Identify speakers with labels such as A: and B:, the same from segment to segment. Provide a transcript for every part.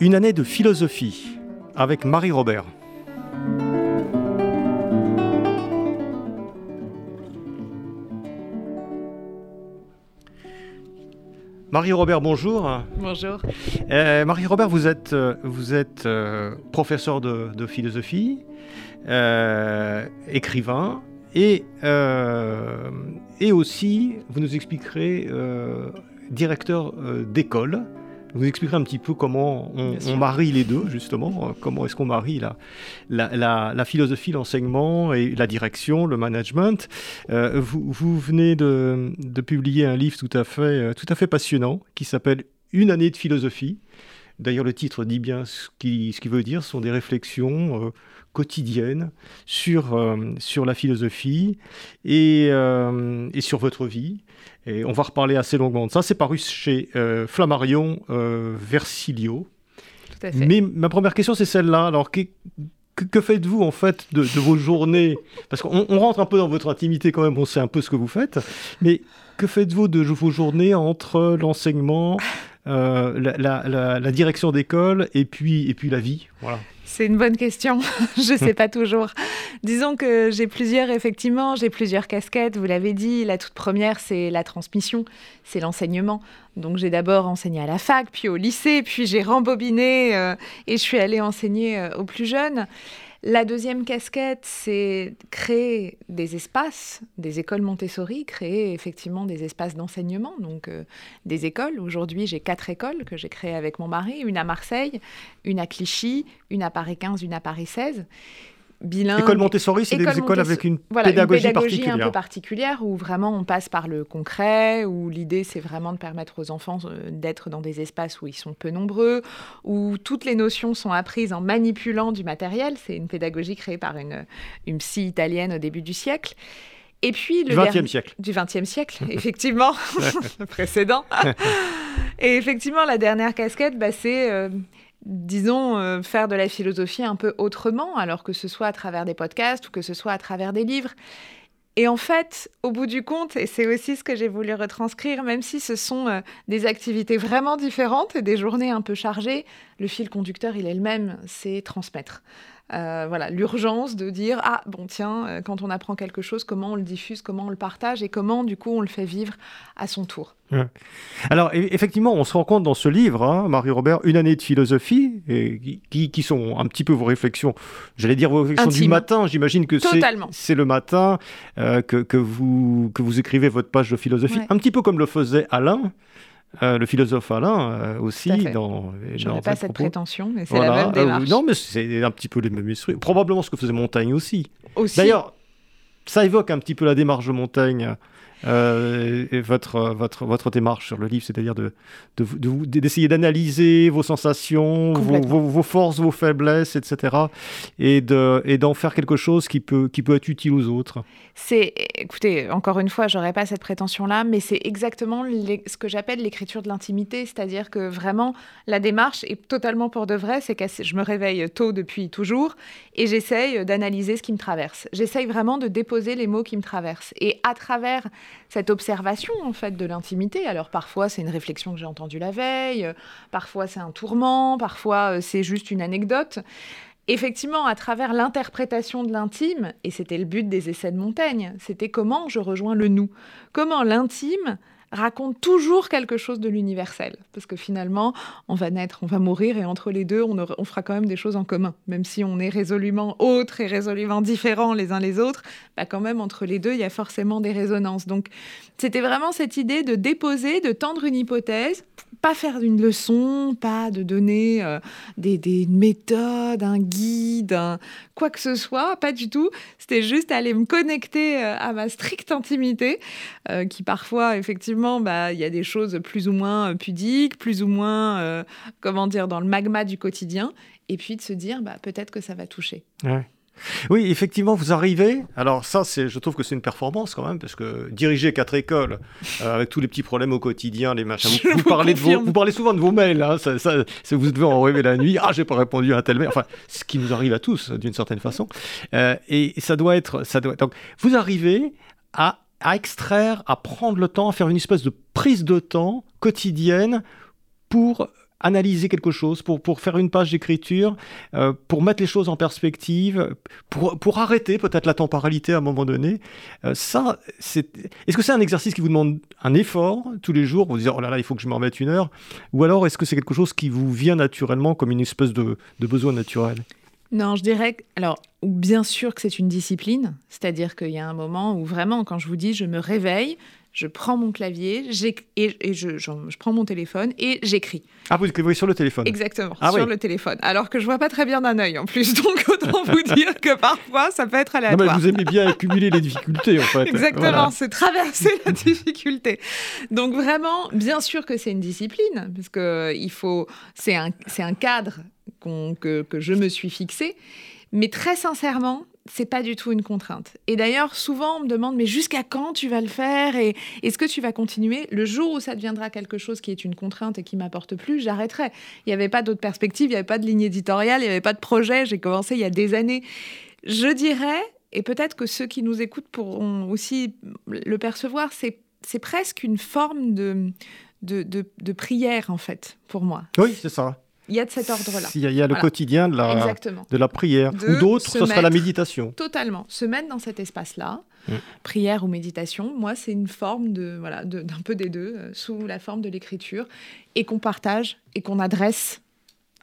A: une année de philosophie avec Marie-Robert. Marie-Robert, bonjour.
B: Bonjour.
A: Euh, Marie-Robert, vous êtes, euh, vous êtes euh, professeur de, de philosophie, euh, écrivain, et, et aussi, vous nous expliquerez, directeur d'école. Vous expliquerez un petit peu comment on, marie les deux, justement. euh, Comment est-ce qu'on marie la, la, la- la philosophie, l'enseignement et la direction, le management. Euh, vous, vous venez de, de publier un livre tout à fait, euh, tout à fait passionnant qui s'appelle Une année de philosophie. D'ailleurs, le titre dit bien ce qu'il ce veut dire. Ce sont des réflexions euh, quotidiennes sur, euh, sur la philosophie et, euh, et sur votre vie. Et on va reparler assez longuement de ça. C'est paru chez euh, Flammarion Versilio.
B: Tout à fait.
A: Mais ma première question, c'est celle-là. Alors, que, faites-vous en fait de, de vos journées? Parce qu'on on rentre un peu dans votre intimité quand même, on sait un peu ce que vous faites. Mais que faites-vous de vos journées entre l'enseignement, euh, la, la- la- la direction d'école et puis, et puis la vie? Voilà.
B: C'est une bonne question. Je ne sais pas toujours. Disons que j'ai plusieurs, effectivement, j'ai plusieurs casquettes. Vous l'avez dit, la toute première, c'est la transmission, c'est l'enseignement. Donc j'ai d'abord enseigné à la fac, puis au lycée, puis j'ai rembobiné euh, et je suis allée enseigner euh, aux plus jeunes. La deuxième casquette, c'est créer des espaces, des écoles Montessori, créer effectivement des espaces d'enseignement, donc euh, des écoles. Aujourd'hui, j'ai quatre écoles que j'ai créées avec mon mari, une à Marseille, une à Clichy, une à Paris 15, une à Paris 16. Bilingue.
A: École Montessori, c'est des
B: École
A: écoles
B: Montessori-
A: avec une
B: Voilà,
A: pédagogie,
B: une pédagogie un peu particulière où vraiment on passe par le concret, où l'idée c'est vraiment de permettre aux enfants euh, d'être dans des espaces où ils sont peu nombreux, où toutes les notions sont apprises en manipulant du matériel. C'est une pédagogie créée par une, une psy italienne au début du siècle. Et puis le
A: Du XXe siècle.
B: du XXe siècle, effectivement, le précédent. Et effectivement, la dernière casquette, bah, c'est, euh, disons, euh, faire de la philosophie un peu autrement, alors que ce soit à travers des podcasts ou que ce soit à travers des livres. Et en fait, au bout du compte, et c'est aussi ce que j'ai voulu retranscrire, même si ce sont euh, des activités vraiment différentes et des journées un peu chargées, le fil conducteur, il est le même, c'est transmettre. Euh, voilà, l'urgence de dire ah bon tiens euh, quand on apprend quelque chose comment on le diffuse comment on le partage et comment du coup on le fait vivre à son tour
A: Alors, e- effectivement, on se rend compte dans ce livre, hein, Marie-Robert, une année de philosophie, et qui- qui, sont un petit peu vos réflexions, j'allais dire vos réflexions du matin, j'imagine que c'est le matin euh, que, que, vous, que vous écrivez votre page de philosophie,
B: Ouais.
A: un petit peu comme le faisait Alain, euh, le philosophe Alain euh, aussi. Dans,
B: je n'ai pas cette
A: propos.
B: prétention mais c'est
A: Voilà.
B: la même
A: Euh,
B: démarche
A: non, mais c'est un petit peu les mêmes esprits. Probablement ce que faisait Montaigne aussi.
B: aussi
A: D'ailleurs, ça évoque un petit peu la démarche de Montaigne, euh, et votre, votre, votre démarche sur le livre, c'est-à-dire de, de, vous- de vous- d'essayer d'analyser vos sensations, vos,
B: Complètement.
A: vos- vos forces, vos faiblesses, etc. Et, de, et d'en faire quelque chose qui peut, qui peut être utile aux autres.
B: C'est, écoutez, encore une fois, j'aurais pas cette prétention-là, mais c'est exactement ce que j'appelle l'écriture de l'intimité, c'est-à-dire que vraiment la démarche est totalement pour de vrai. C'est que je me réveille tôt depuis toujours et j'essaye d'analyser ce qui me traverse. J'essaye vraiment de déposer les mots qui me traversent et à travers cette observation en fait de l'intimité. Alors parfois c'est une réflexion que j'ai entendue la veille, euh, parfois c'est un tourment, parfois euh, c'est juste une anecdote. Effectivement, à travers l'interprétation de l'intime, et c'était le but des essais de Montaigne, c'était comment je rejoins le nous, comment l'intime raconte toujours quelque chose de l'universel. Parce que finalement, on va naître, on va mourir, et entre les deux, on, aura- fera quand même des choses en commun. Même si on est résolument autres et résolument différents les uns les autres, bah quand même, entre les deux, il y a forcément des résonances. Donc, c'était vraiment cette idée de déposer, de tendre une hypothèse, pas faire une leçon, pas de donner euh, des, des, méthodes, un guide, quoi que ce soit, pas du tout. C'était juste aller me connecter euh, à ma stricte intimité, euh, qui parfois, effectivement, bah, il y a des choses plus ou moins pudiques, plus ou moins, comment dire, dans le magma du quotidien, et puis de se dire, bah, peut-être que ça va toucher.
A: Oui, effectivement, vous arrivez. Alors ça, c'est, je trouve que c'est une performance quand même, parce que diriger quatre écoles euh, avec tous les petits problèmes au quotidien, les machins. Vous, parlez, de vos, vous parlez souvent de vos mails. Hein, ça, ça, vous devez en rêver la nuit. Ah, j'ai pas répondu à un tel mail. Enfin, ce qui nous arrive à tous d'une certaine façon. Euh, et ça doit être, ça doit. Donc, vous arrivez à, à extraire, à prendre le temps, à faire une espèce de prise de temps quotidienne pour analyser quelque chose, pour, pour faire une page d'écriture, euh, pour mettre les choses en perspective, pour, pour arrêter peut-être la temporalité à un moment donné. Euh, ça, c'est... Est-ce que c'est un exercice qui vous demande un effort tous les jours Vous dire, oh là là, il faut que je me remette une heure Ou alors est-ce que c'est quelque chose qui vous vient naturellement comme une espèce de, de besoin naturel?
B: Non, je dirais, alors, bien sûr que c'est une discipline, c'est-à-dire qu'il y a un moment où vraiment, quand je vous dis, je me réveille, je prends mon clavier et, je, prends mon téléphone et j'écris.
A: Ah, vous écrivez sur le téléphone
B: Exactement, ah sur le téléphone. Alors que je vois pas très bien d'un œil en plus, donc autant vous dire que parfois ça peut être aléatoire.
A: Non, mais vous aimez bien accumuler les difficultés en fait.
B: Exactement, c'est traverser la difficulté. Donc vraiment, bien sûr que c'est une discipline, parce que il faut, c'est un, un cadre que, que je me suis fixé. Mais très sincèrement, c'est pas du tout une contrainte. Et d'ailleurs, souvent, on me demande, mais jusqu'à quand tu vas le faire Et est-ce que tu vas continuer? Le jour où ça deviendra quelque chose qui est une contrainte et qui m'apporte plus, j'arrêterai. Il n'y avait pas d'autre perspective, il n'y avait pas de ligne éditoriale, il n'y avait pas de projet. J'ai commencé il y a des années. Je dirais, et peut-être que ceux qui nous écoutent pourront aussi le percevoir, c'est, presque une forme de, de prière, en fait, pour moi.
A: Oui, c'est ça.
B: Il y a de cet ordre-là.
A: Il y a, le quotidien de la, de la prière. ou d'autres, ce sera la méditation.
B: Totalement. Se mettre dans cet espace-là, mm. prière ou méditation, moi, c'est une forme de voilà d'un peu des deux, euh, sous la forme de l'écriture, et qu'on partage et qu'on adresse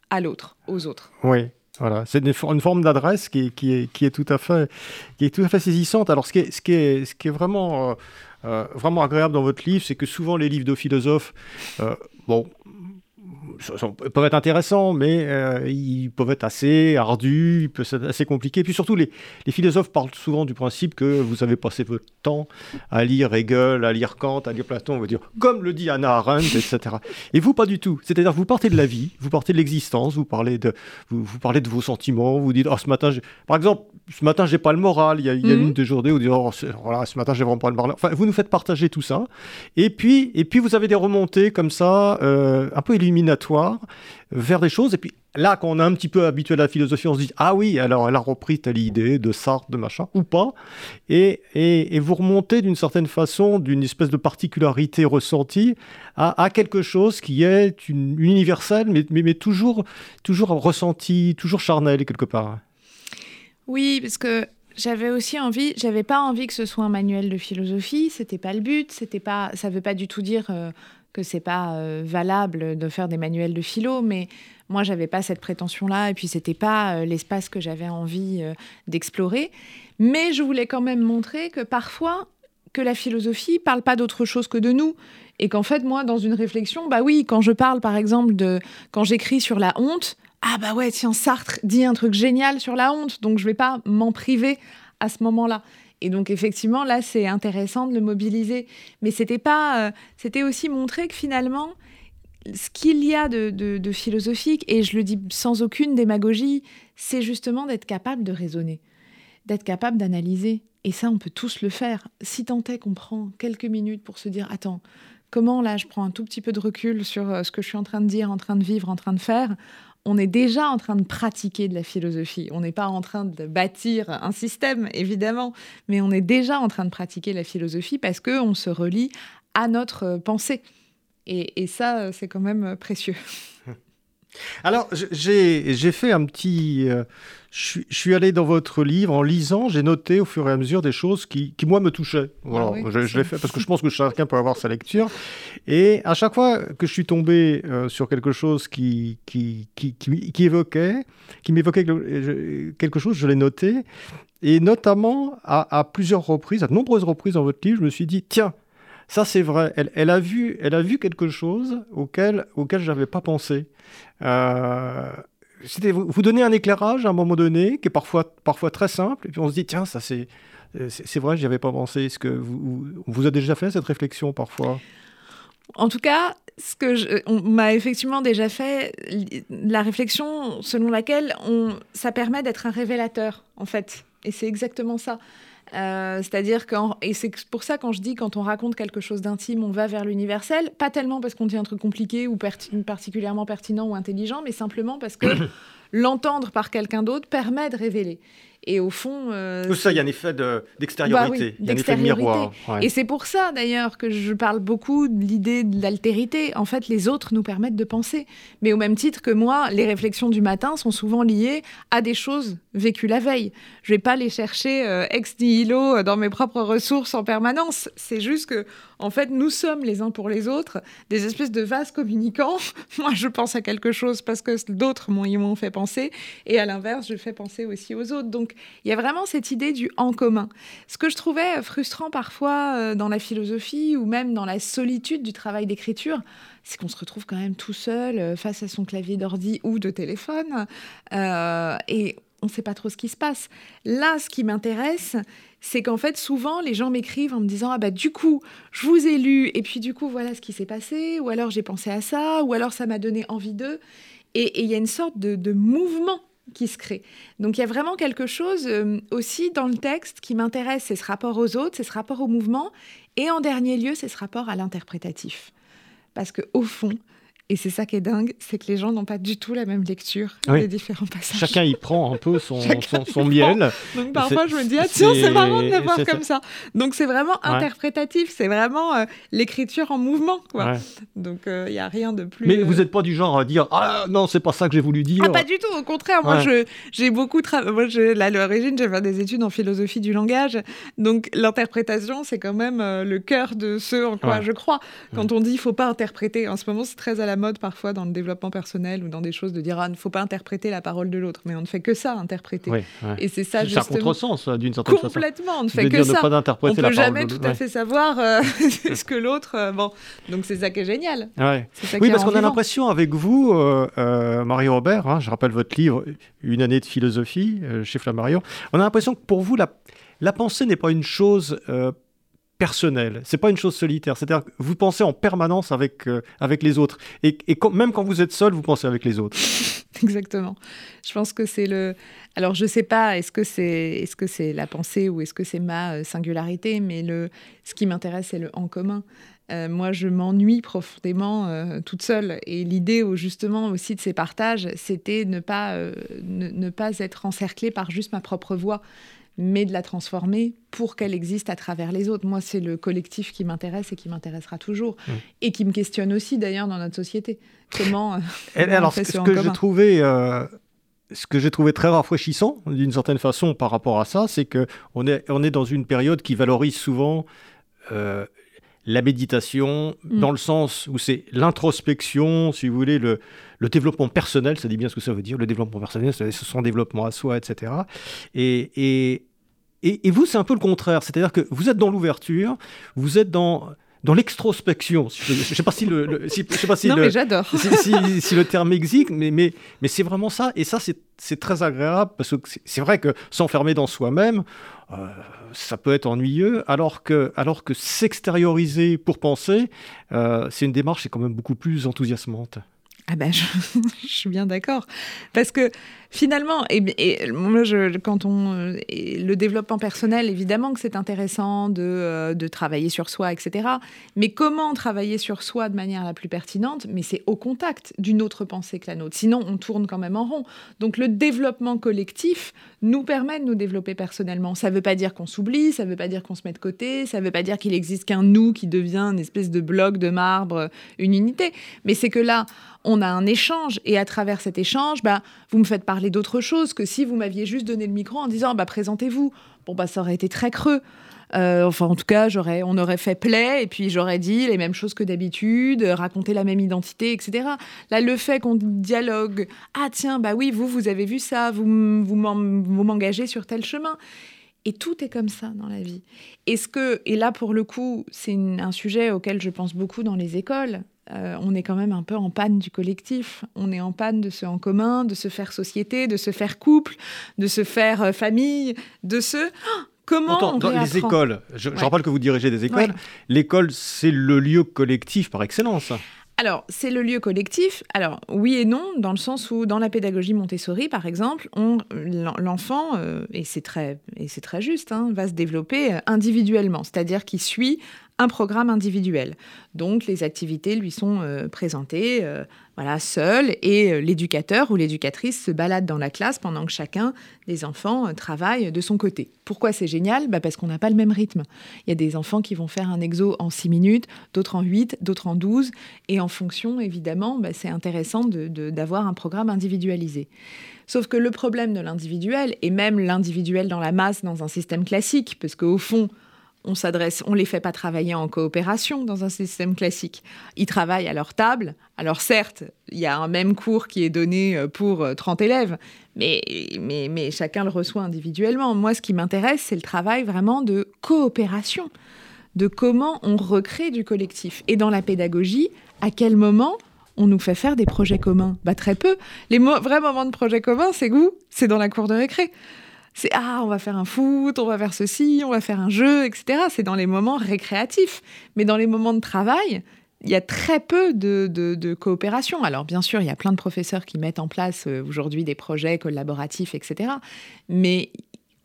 B: à l'autre, aux autres.
A: Oui. Voilà, c'est une, forme d'adresse qui, qui, est, qui, est tout à fait, qui est tout à fait saisissante. Alors, ce qui est, ce qui est, ce qui est vraiment, euh, euh, vraiment agréable dans votre livre, c'est que souvent les livres de philosophes, bon, peuvent être intéressants, mais euh, ils peuvent être assez ardus, ils peuvent être assez compliqués. Puis surtout, les, les, philosophes parlent souvent du principe que vous avez passé votre temps à lire Hegel, à lire Kant, à lire Platon, on va dire, comme le dit Anna Arendt, etc. Et vous, pas du tout. C'est-à-dire, vous partez de la vie, vous partez de l'existence, vous parlez de, vous, vous, parlez de vos sentiments, vous dites, oh, ce matin, par exemple, ce matin, j'ai pas le moral. Il y a, il y a mhm. une de journées où vous dites, oh, voilà, ce matin, j'ai vraiment pas le moral. Enfin, vous nous faites partager tout ça. Et puis, et puis vous avez des remontées comme ça, euh, un peu illuminatoires, vers des choses. Et puis là, quand on est un petit peu habitué à la philosophie, on se dit, ah oui, alors elle a repris telle idée de Sartre, de machin, ou pas. Et, et, vous remontez d'une certaine façon, d'une espèce de particularité ressentie, à, quelque chose qui est une, universel, mais, mais, toujours, toujours ressenti, toujours charnel quelque part.
B: Oui, parce que j'avais aussi envie, j'avais pas envie que ce soit un manuel de philosophie, c'était pas le but, c'était pas, ça veut pas du tout dire euh, que c'est pas euh, valable de faire des manuels de philo, mais moi j'avais pas cette prétention-là, et puis c'était pas euh, l'espace que j'avais envie d'explorer. Mais je voulais quand même montrer que parfois, que la philosophie parle pas d'autre chose que de nous, et qu'en fait moi dans une réflexion, bah oui, quand je parle par exemple de, quand j'écris sur la honte, ah bah ouais, tiens, Sartre dit un truc génial sur la honte, donc je vais pas m'en priver à ce moment-là. Et donc effectivement, là, c'est intéressant de le mobiliser. Mais c'était pas, euh, c'était aussi montrer que finalement, ce qu'il y a de, de, philosophique, et je le dis sans aucune démagogie, c'est justement d'être capable de raisonner, d'être capable d'analyser. Et ça, on peut tous le faire. Si tant est qu'on prend quelques minutes pour se dire, attends, comment là, je prends un tout petit peu de recul sur euh, ce que je suis en train de dire, en train de vivre, en train de faire, on est déjà en train de pratiquer de la philosophie. On n'est pas en train de bâtir un système, évidemment, mais on est déjà en train de pratiquer la philosophie parce qu'on se relie à notre pensée. Et, ça, c'est quand même précieux.
A: Alors, j'ai fait un petit... Euh, je, suis allé dans votre livre en lisant, j'ai noté au fur et à mesure des choses qui, qui moi, me touchaient. Voilà, ah je, l'ai fait parce que je pense que chacun peut avoir sa lecture. Et à chaque fois que je suis tombé euh, sur quelque chose qui, qui, qui, qui évoquait, qui m'évoquait quelque chose, je l'ai noté. Et notamment, à, à plusieurs reprises, à de nombreuses reprises dans votre livre, je me suis dit, tiens, Ça, c'est vrai. Elle, a vu, elle a vu quelque chose auquel, auquel je n'avais pas pensé. Euh, vous, vous donnez un éclairage à un moment donné, qui est parfois, parfois très simple, et puis on se dit, tiens, ça c'est... C'est vrai, j'y avais pas pensé. Est-ce que vous, vous avez déjà fait cette réflexion parfois?
B: En tout cas, ce que on m'a effectivement déjà fait la réflexion selon laquelle on, ça permet d'être un révélateur, en fait. Et c'est exactement ça. Euh, c'est-à-dire que, et c'est pour ça quand je dis quand on raconte quelque chose d'intime, on va vers l'universel, pas tellement parce qu'on dit un truc compliqué ou particulièrement pertinent ou intelligent, mais simplement parce que l'entendre par quelqu'un d'autre permet de révéler. Et au fond.
A: Euh, Tout ça, il y a un effet d'extériorité, de miroir.
B: Et c'est pour ça, d'ailleurs, que je parle beaucoup de l'idée de l'altérité. En fait, les autres nous permettent de penser. Mais au même titre que moi, les réflexions du matin sont souvent liées à des choses vécues la veille. Je ne vais pas les chercher euh, ex nihilo euh, dans mes propres ressources en permanence. C'est juste que, en fait, nous sommes les uns pour les autres des espèces de vases communicants. moi, je pense à quelque chose parce que d'autres m'ont fait penser. Et à l'inverse, je fais penser aussi aux autres. Donc, il y a vraiment cette idée du en commun. Ce que je trouvais frustrant parfois euh, dans la philosophie ou même dans la solitude du travail d'écriture, c'est qu'on se retrouve quand même tout seul euh, face à son clavier d'ordi ou de téléphone euh, et on ne sait pas trop ce qui se passe. Là, ce qui m'intéresse, c'est qu'en fait, souvent, les gens m'écrivent en me disant Ah bah, du coup, je vous ai lu, et puis du coup, voilà ce qui s'est passé, ou alors j'ai pensé à ça, ou alors ça m'a donné envie d'eux. Et il y a une sorte de mouvement qui se crée. Donc il y a vraiment quelque chose euh, aussi dans le texte qui m'intéresse, c'est ce rapport aux autres, c'est ce rapport au mouvement, et en dernier lieu, c'est ce rapport à l'interprétatif. Parce que au fond, et c'est ça qui est dingue, c'est que les gens n'ont pas du tout la même lecture des différents passages.
A: Chacun y prend un peu son, son, miel.
B: Donc parfois je me dis, ah tiens, c'est marrant de le voir comme ça. Donc c'est vraiment interprétatif, c'est vraiment euh, l'écriture en mouvement. Quoi. Donc il euh, n'y a rien de plus...
A: Mais vous n'êtes pas du genre à dire, ah non, c'est pas ça que j'ai voulu dire.
B: Ah pas du tout, au contraire, moi j'ai beaucoup travaillé. Moi à l'origine, j'ai fait des études en philosophie du langage. Donc l'interprétation, c'est quand même euh, le cœur de ce en quoi je crois. Quand on dit, il faut pas interpréter, en ce moment c'est très à la mode parfois dans le développement personnel ou dans des choses de dire ah, il ne faut pas interpréter la parole de l'autre, mais on ne fait que ça, interpréter. Et c'est ça justement.
A: C'est un contresens d'une certaine
B: façon. Complètement, on ne fait que ça.
A: Pas on ne peut
B: jamais tout à fait savoir euh, ce que l'autre. Euh, bon, donc c'est ça qui est génial.
A: oui, parce qu'on a l'impression avec vous, euh, Mario Robert, hein, je rappelle votre livre Une année de philosophie chez Flammarion, on a l'impression que pour vous la la pensée n'est pas une chose personnel. C'est pas une chose solitaire. C'est-à-dire que vous pensez en permanence avec, euh, avec les autres. Et, et même quand vous êtes seul, vous pensez avec les autres.
B: Exactement. Je pense que c'est le. Alors, je sais pas, est-ce que c'est est -ce c'est la pensée ou est-ce que c'est ma euh, singularité, mais le... ce qui m'intéresse, c'est le en commun. Euh, moi, je m'ennuie profondément toute seule. Et l'idée, justement, aussi de ces partages, c'était ne pas, ne, ne, pas être encerclée par juste ma propre voix mais de la transformer pour qu'elle existe à travers les autres. Moi, c'est le collectif qui m'intéresse et qui m'intéressera toujours, mmh. et qui me questionne aussi d'ailleurs dans notre société. Comment, euh,
A: alors, ce, que j'ai trouvé, euh, ce que j'ai trouvé très rafraîchissant d'une certaine façon par rapport à ça, c'est que on est, on est dans une période qui valorise souvent euh, la méditation mmh. dans le sens où c'est l'introspection, si vous voulez, le, le, développement personnel, ça dit bien ce que ça veut dire, le développement personnel, c'est son développement à soi, etc. Et, et, et, vous, c'est un peu le contraire, c'est-à-dire que vous êtes dans l'ouverture, vous êtes dans dans l'extrospection. Je ne sais pas si le, je sais pas si
B: non, mais j'adore.
A: Si, si, le terme existe, mais, mais, mais c'est vraiment ça. Et ça, c'est très agréable parce que c'est vrai que s'enfermer dans soi-même, euh, ça peut être ennuyeux, alors que, alors que s'extérioriser pour penser, euh, c'est une démarche qui est quand même beaucoup plus enthousiasmante.
B: Ben, je, suis bien d'accord. Parce que finalement, et, et moi, quand on, le développement personnel, évidemment que c'est intéressant de, euh, de, travailler sur soi, etc. Mais comment travailler sur soi de manière la plus pertinente? Mais c'est au contact d'une autre pensée que la nôtre. Sinon, on tourne quand même en rond. Donc, le développement collectif nous permet de nous développer personnellement. Ça ne veut pas dire qu'on s'oublie, ça ne veut pas dire qu'on se met de côté, ça ne veut pas dire qu'il existe qu'un nous qui devient une espèce de bloc de marbre, une unité. Mais c'est que là, on a un échange et à travers cet échange, bah, vous me faites parler d'autre chose que si vous m'aviez juste donné le micro en disant bah, présentez-vous. Bon, bah, ça aurait été très creux. Euh, enfin, en tout cas, j'aurais, on aurait fait play et puis j'aurais dit les mêmes choses que d'habitude, raconté la même identité, etc. Là, le fait qu'on dialogue, ah tiens, bah oui, vous, vous avez vu ça, vous, vous m'engagez sur tel chemin. Et tout est comme ça dans la vie. Est-ce que, et là pour le coup, c'est un sujet auquel je pense beaucoup dans les écoles, euh, on est quand même un peu en panne du collectif. On est en panne de ce en commun, de se faire société, de se faire couple, de se faire euh, famille, de se... Oh, comment on
A: dans les écoles, je, rappelle que vous dirigez des écoles, l'école c'est le lieu collectif par excellence.
B: Alors, c'est le lieu collectif. Alors, oui et non, dans le sens où, dans la pédagogie Montessori, par exemple, l'enfant, euh, et c'est très, très juste, hein, va se développer individuellement, c'est-à-dire qu'il suit un programme individuel. Donc les activités lui sont euh, présentées euh, voilà, seul et euh, l'éducateur ou l'éducatrice se balade dans la classe pendant que chacun des enfants travaille de son côté. Pourquoi c'est génial? Bah Parce qu'on n'a pas le même rythme. Il y a des enfants qui vont faire un exo en 6 minutes, d'autres en 8, d'autres en 12 et en fonction évidemment, bah, c'est intéressant d'avoir un programme individualisé. Sauf que le problème de l'individuel, et même l'individuel dans la masse dans un système classique, parce qu'au fond, on s'adresse, on les fait pas travailler en coopération dans un système classique. Ils travaillent à leur table. Alors certes, il y a un même cours qui est donné euh, pour 30 euh, élèves, mais, mais, mais chacun le reçoit individuellement. Moi, ce qui m'intéresse, c'est le travail vraiment de coopération, de comment on recrée du collectif. Et dans la pédagogie, à quel moment on nous fait faire des projets communs? Bah très peu. Les vrais moments de projets communs, c'est où? C'est dans la cour de récré c'est ah, on va faire un foot, on va faire ceci, on va faire un jeu, etc. C'est dans les moments récréatifs. Mais dans les moments de travail, il y a très peu de, coopération. Alors bien sûr, il y a plein de professeurs qui mettent en place euh, aujourd'hui des projets collaboratifs, etc. Mais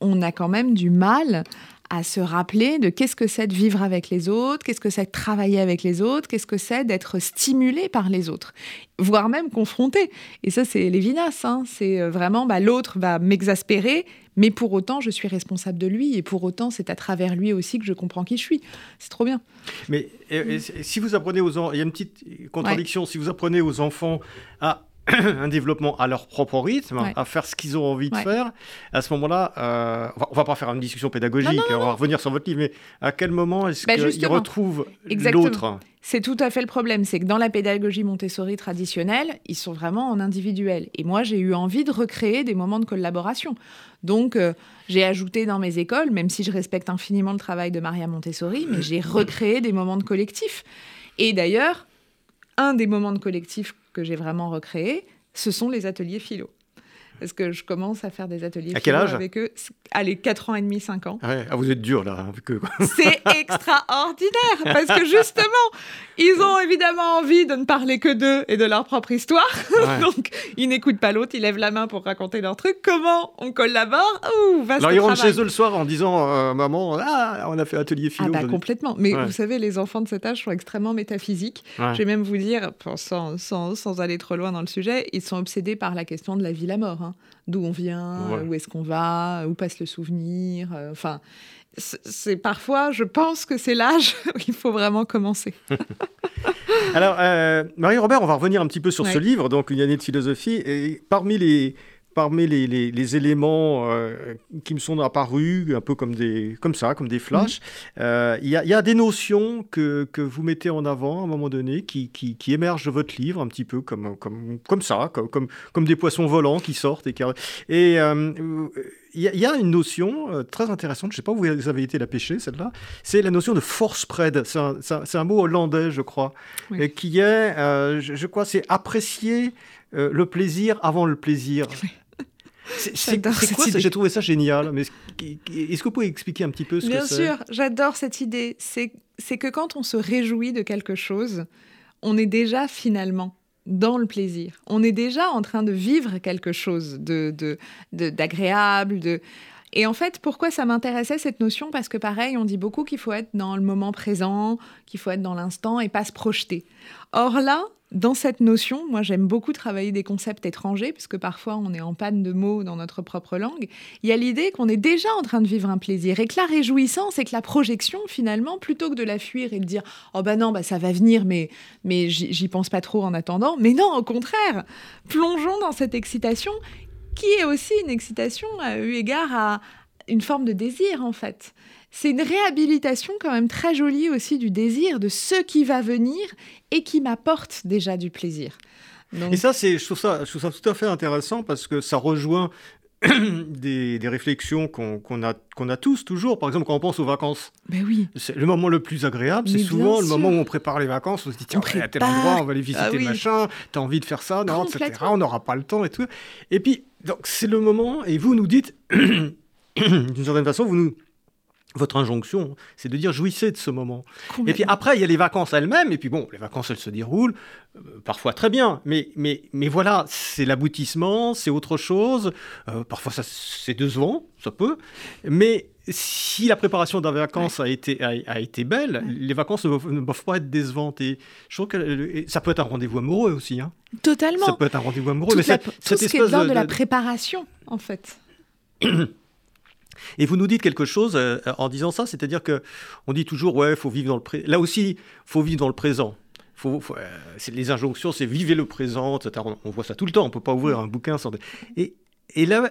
B: on a quand même du mal à se rappeler de qu'est-ce que c'est de vivre avec les autres, qu'est-ce que c'est de travailler avec les autres, qu'est-ce que c'est d'être stimulé par les autres, voire même confronté. Et ça, c'est l'évinasse. Hein. C'est euh, vraiment, bah, l'autre va m'exaspérer, mais pour autant, je suis responsable de lui, et pour autant, c'est à travers lui aussi que je comprends qui je suis. C'est trop bien.
A: Mais si vous apprenez aux enfants, il y a une petite contradiction, si vous apprenez aux enfants à un développement à leur propre rythme, à faire ce qu'ils ont envie de faire. À ce moment-là, euh, on, va, va pas faire une discussion pédagogique, on va revenir sur votre livre, mais à quel moment est-ce bah, qu'ils retrouvent l'autre?
B: C'est tout à fait le problème, c'est que dans la pédagogie Montessori traditionnelle, ils sont vraiment en individuel. Et moi, j'ai eu envie de recréer des moments de collaboration. Donc, euh, j'ai ajouté dans mes écoles, même si je respecte infiniment le travail de Maria Montessori, mais j'ai recréé des moments de collectif. Et d'ailleurs, un des moments de collectif que j'ai vraiment recréé, ce sont les ateliers philo parce que je commence à faire des ateliers
A: à quel âge
B: avec eux. Allez, 4 ans et demi, 5 ans.
A: Ah, ah vous êtes dur là avec eux.
B: C'est extraordinaire parce que justement, ils ont évidemment envie de ne parler que d'eux et de leur propre histoire. Donc, ils n'écoutent pas l'autre, ils lèvent la main pour raconter leur truc. Comment on collabore? Ouh,
A: Alors, ils rentrent chez eux le soir en disant euh, Maman, ah, on a fait atelier philo.
B: Ah, bah, complètement. Mais vous savez, les enfants de cet âge sont extrêmement métaphysiques. Je vais même vous dire, sans, sans, sans, aller trop loin dans le sujet, ils sont obsédés par la question de la vie, la mort. Hein. D'où on vient, où est-ce qu'on va, où passe le souvenir. Euh, enfin, c'est parfois, je pense que c'est l'âge où il faut vraiment commencer.
A: Alors, euh, Marie-Robert, on va revenir un petit peu sur ce livre, donc Une année de philosophie. Et parmi les, parmi les, les, éléments euh, qui me sont apparus, un peu comme, des, comme ça, comme des flashs, mhm. euh, il y, y, a des notions que, que, vous mettez en avant à un moment donné qui, qui, qui, émergent de votre livre, un petit peu comme, comme, comme ça, comme, comme, comme des poissons volants qui sortent. Et, et il y, a une notion euh, très intéressante, je ne sais pas où vous avez été la pêcher, celle-là, c'est la notion de force spread. C'est un, un, mot hollandais, je crois, qui est, euh, je, crois, c'est apprécier euh, le plaisir avant le plaisir. C'est quoi J'ai trouvé ça génial. Mais est-ce que vous pouvez expliquer un petit peu ce
B: Bien
A: que
B: c'est? Bien sûr, j'adore cette idée. C'est que quand on se réjouit de quelque chose, on est déjà finalement dans le plaisir. On est déjà en train de vivre quelque chose de, d'agréable, de, Et en fait, pourquoi ça m'intéressait cette notion? Parce que pareil, on dit beaucoup qu'il faut être dans le moment présent, qu'il faut être dans l'instant et pas se projeter. Or là, dans cette notion, moi j'aime beaucoup travailler des concepts étrangers, puisque parfois on est en panne de mots dans notre propre langue. Il y a l'idée qu'on est déjà en train de vivre un plaisir et que la réjouissance et que la projection, finalement, plutôt que de la fuir et de dire oh ben non, bah ça va venir, mais, mais j'y pense pas trop en attendant. Mais non, au contraire, plongeons dans cette excitation qui est aussi une excitation à eu égard à une forme de désir en fait c'est une réhabilitation quand même très jolie aussi du désir de ce qui va venir et qui m'apporte déjà du plaisir.
A: Et ça, c'est, je trouve ça, je trouve ça tout à fait intéressant parce que ça rejoint des, réflexions qu'on a, qu'on a tous toujours. Par exemple, quand on pense aux vacances.
B: Ben oui.
A: C'est le moment le plus agréable. C'est souvent le moment où on prépare les vacances. On se dit, tiens, on à tel endroit, on va aller visiter ah, oui. machin. T'as envie de faire ça, non, etc. On n'aura pas le temps et tout. Et puis, donc, c'est le moment. Et vous nous dites, d'une certaine façon, vous nous votre injonction, c'est de dire jouissez de ce moment. Et puis après, il y a les vacances elles-mêmes, et puis bon, les vacances, elles se déroulent euh, parfois très bien, mais, mais, mais voilà, c'est l'aboutissement, c'est autre chose. Euh, parfois, ça, c'est décevant, ça peut, mais si la préparation d'un vacances a, été, a, été belle, les vacances ne, peuvent pas être décevantes. Et je trouve que ça peut être un rendez-vous amoureux aussi. Hein.
B: Totalement.
A: Ça peut être un rendez-vous amoureux.
B: mais la, tout ce qui est de, de la préparation, en fait.
A: Et vous nous dites quelque chose euh, en disant ça, c'est-à-dire que on dit toujours ouais, faut vivre dans le présent. Là aussi, faut vivre dans le présent. Faut, euh, les injonctions, c'est vivez le présent, etc. On, voit ça tout le temps. On peut pas ouvrir un bouquin sans. Et, et là,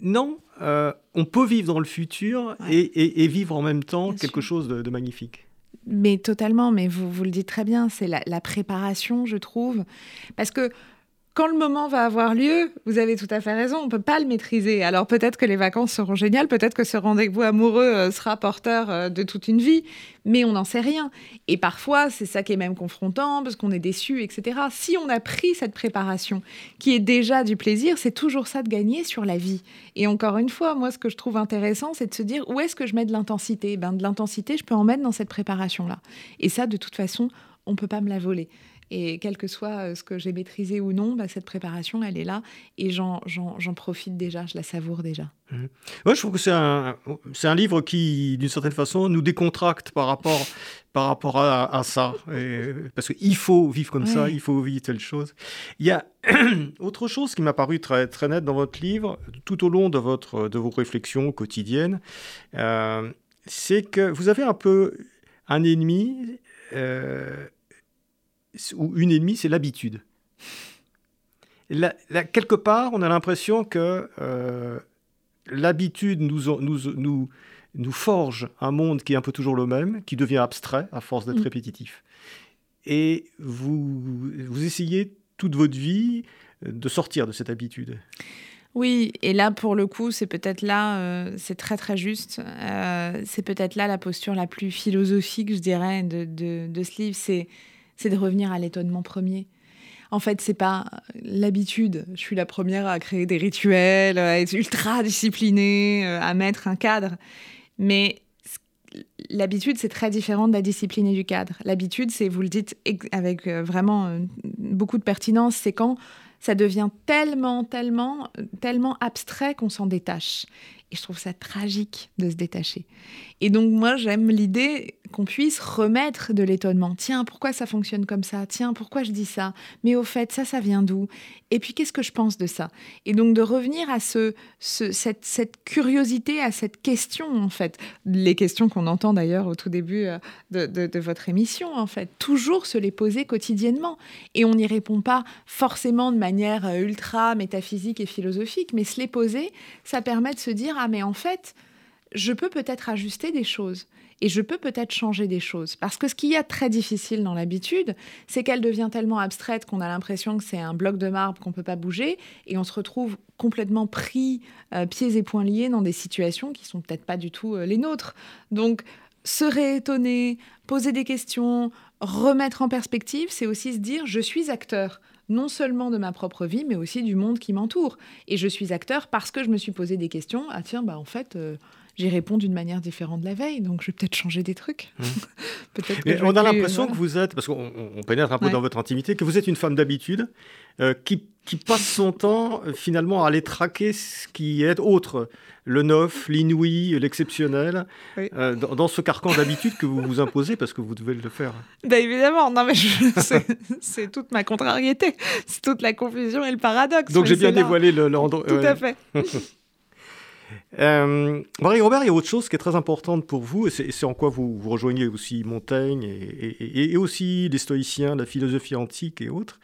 A: non, euh, on peut vivre dans le futur et, et, vivre en même temps quelque chose de, magnifique.
B: Mais totalement, mais vous, vous le dites très bien, c'est la, la, préparation, je trouve. Parce que quand le moment va avoir lieu, vous avez tout à fait raison, on ne peut pas le maîtriser. Alors peut-être que les vacances seront géniales, peut-être que ce rendez-vous amoureux euh, sera porteur euh, de toute une vie, mais on n'en sait rien. Et parfois, c'est ça qui est même confrontant, parce qu'on est déçu, etc. Si on a pris cette préparation, qui est déjà du plaisir, c'est toujours ça de gagner sur la vie. Et encore une fois, moi, ce que je trouve intéressant, c'est de se dire, où est-ce que je mets de l'intensité? Ben, De l'intensité, je peux en mettre dans cette préparation-là. Et ça, de toute façon, on ne peut pas me la voler. Et quel que soit euh, ce que j'ai maîtrisé ou non, bah, cette préparation, elle est là. Et j'en profite déjà, je la savoure déjà.
A: Mmh. Ouais, je trouve que c'est un, un livre qui, d'une certaine façon, nous décontracte par rapport, par rapport à, à ça. Et, parce qu'il faut vivre comme ça, il faut vivre telle chose. Il y a autre chose qui m'a paru très, très net dans votre livre, tout au long de, votre, de vos réflexions quotidiennes, euh, c'est que vous avez un peu un ennemi. Euh, ou une ennemie, c'est l'habitude. quelque part, on a l'impression que euh, l'habitude nous, nous, nous, nous, forge un monde qui est un peu toujours le même, qui devient abstrait à force d'être mm. répétitif. Et vous, vous essayez toute votre vie de sortir de cette habitude.
B: Oui, et là, pour le coup, c'est peut-être là, euh, c'est très très juste, euh, c'est peut-être là la posture la plus philosophique, je dirais, de, de, de ce livre. C'est c'est de revenir à l'étonnement premier. En fait, c'est pas l'habitude. Je suis la première à créer des rituels, à être ultra disciplinée, euh, à mettre un cadre. Mais l'habitude, c'est très différent de la discipline et du cadre. L'habitude, c'est, vous le dites avec euh, vraiment euh, beaucoup de pertinence, c'est quand ça devient tellement, tellement, tellement abstrait qu'on s'en détache. Et je trouve ça tragique de se détacher. Et donc moi, j'aime l'idée qu'on puisse remettre de l'étonnement. Tiens, pourquoi ça fonctionne comme ça? Tiens, pourquoi je dis ça? Mais au fait, ça, ça vient d'où? Et puis, qu'est-ce que je pense de ça? Et donc de revenir à ce, cette, cette, curiosité, à cette question, en fait. Les questions qu'on entend d'ailleurs au tout début euh, de, de, votre émission, en fait. Toujours se les poser quotidiennement. Et on n'y répond pas forcément de manière euh, ultra métaphysique et philosophique, mais se les poser, ça permet de se dire, ah mais en fait, je peux peut-être ajuster des choses et je peux peut-être changer des choses. Parce que ce qu'il y a très difficile dans l'habitude, c'est qu'elle devient tellement abstraite qu'on a l'impression que c'est un bloc de marbre qu'on ne peut pas bouger et on se retrouve complètement pris, euh, pieds et poings liés dans des situations qui sont peut-être pas du tout euh, les nôtres. Donc, se réétonner, poser des questions, remettre en perspective, c'est aussi se dire je suis acteur non seulement de ma propre vie, mais aussi du monde qui m'entoure. Et je suis acteur parce que je me suis posé des questions. Ah tiens, bah en fait, euh, j'y réponds d'une manière différente de la veille, donc je vais peut-être changer des trucs.
A: Mmh. on a l'impression que vous êtes, parce qu'on pénètre un peu dans votre intimité, que vous êtes une femme d'habitude euh, qui, qui, passe son temps euh, finalement à aller traquer ce qui est autre, le neuf, l'inouï, l'exceptionnel, euh, dans, ce carcan d'habitude que vous vous imposez parce que vous devez le faire.
B: Bah évidemment, non mais c'est toute ma contrariété, c'est toute la confusion et le paradoxe.
A: Donc j'ai bien dévoilé l'endroit.
B: Tout à fait.
A: Euh, Marie-Robert, il y a autre chose qui est très importante pour vous, et c'est en quoi vous, vous, rejoignez aussi Montaigne et, aussi les stoïciens, la philosophie antique et autres,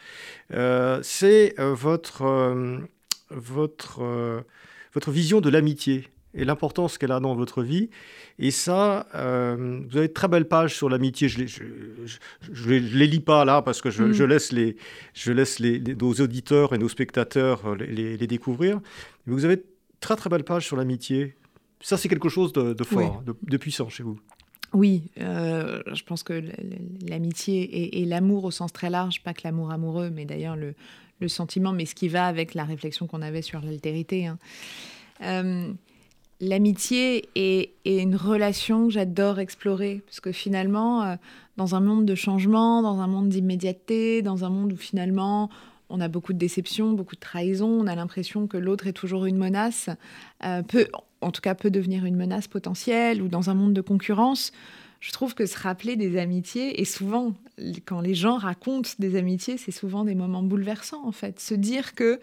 A: euh, c'est euh, votre, euh, votre, votre vision de l'amitié et l'importance qu'elle a dans votre vie. Et ça, vous avez de très belles pages sur l'amitié. Je ne les, les, lis pas là parce que je, mm. laisse, les, je laisse les, nos auditeurs et nos spectateurs les, les découvrir. Mais vous avez très très belle page sur l'amitié. Ça, c'est quelque chose de, fort, de, puissant chez vous.
B: Oui, euh, je pense que l'amitié et, l'amour au sens très large, pas que l'amour amoureux, mais d'ailleurs le, sentiment, mais ce qui va avec la réflexion qu'on avait sur l'altérité. Hein. Euh, l'amitié est, une relation que j'adore explorer, parce que finalement, euh, dans un monde de changement, dans un monde d'immédiateté, dans un monde où finalement on a beaucoup de déceptions, beaucoup de trahisons, on a l'impression que l'autre est toujours une menace, euh, peut, en tout cas peut devenir une menace potentielle, ou dans un monde de concurrence, je trouve que se rappeler des amitiés, et souvent, quand les gens racontent des amitiés, c'est souvent des moments bouleversants, en fait. Se dire que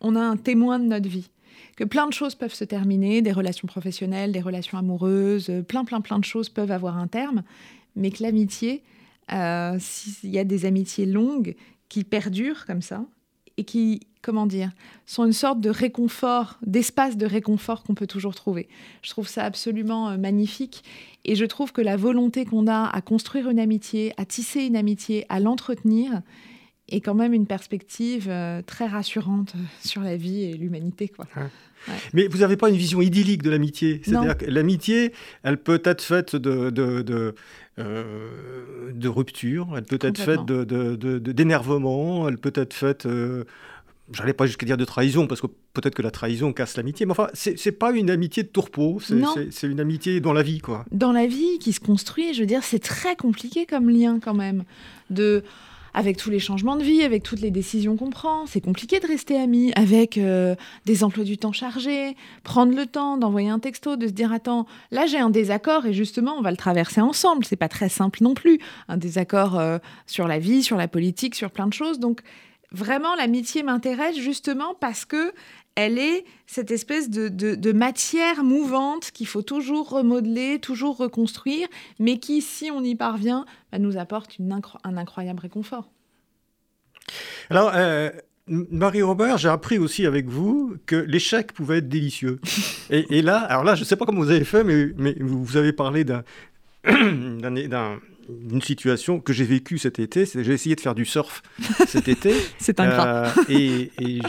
B: on a un témoin de notre vie que plein de choses peuvent se terminer, des relations professionnelles, des relations amoureuses, plein, plein, plein de choses peuvent avoir un terme, mais que l'amitié, euh, s'il y a des amitiés longues qui perdurent comme ça, et qui, comment dire, sont une sorte de réconfort, d'espace de réconfort qu'on peut toujours trouver. Je trouve ça absolument euh, magnifique et je trouve que la volonté qu'on a à construire une amitié, à tisser une amitié, à l'entretenir, est quand même une perspective très rassurante sur la vie et l'humanité. Quoi.
A: Mais vous n'avez pas une vision idyllique de l'amitié? C'est-à-dire que l'amitié, elle peut être faite de, de, de, euh, de rupture, elle peut être faite d'énervement, elle peut être faite... Euh, J'allais pas jusqu'à dire de trahison, parce que peut-être que la trahison casse l'amitié, mais enfin, c'est pas une amitié de tourpeau, c'est une amitié dans la vie, quoi.
B: Dans la vie qui se construit, je veux dire, c'est très compliqué comme lien, quand même. De avec tous les changements de vie, avec toutes les décisions qu'on prend. C'est compliqué de rester amis avec euh, des emplois du temps chargés, prendre le temps d'envoyer un texto, de se dire attends, là j'ai un désaccord et justement on va le traverser ensemble. C'est pas très simple non plus, un désaccord euh, sur la vie, sur la politique, sur plein de choses. Donc vraiment l'amitié m'intéresse justement parce que elle est cette espèce de, matière mouvante qu'il faut toujours remodeler, toujours reconstruire, mais qui, si on y parvient, bah, nous apporte un incroyable réconfort.
A: Alors, euh, Marie-Robert, j'ai appris aussi avec vous que l'échec pouvait être délicieux. et, là, alors là, je ne sais pas comment vous avez fait, mais, mais vous avez parlé d'un une situation que j'ai vécue cet été, c'est j'ai essayé de faire du surf cet été.
B: c'est un euh,
A: Et, et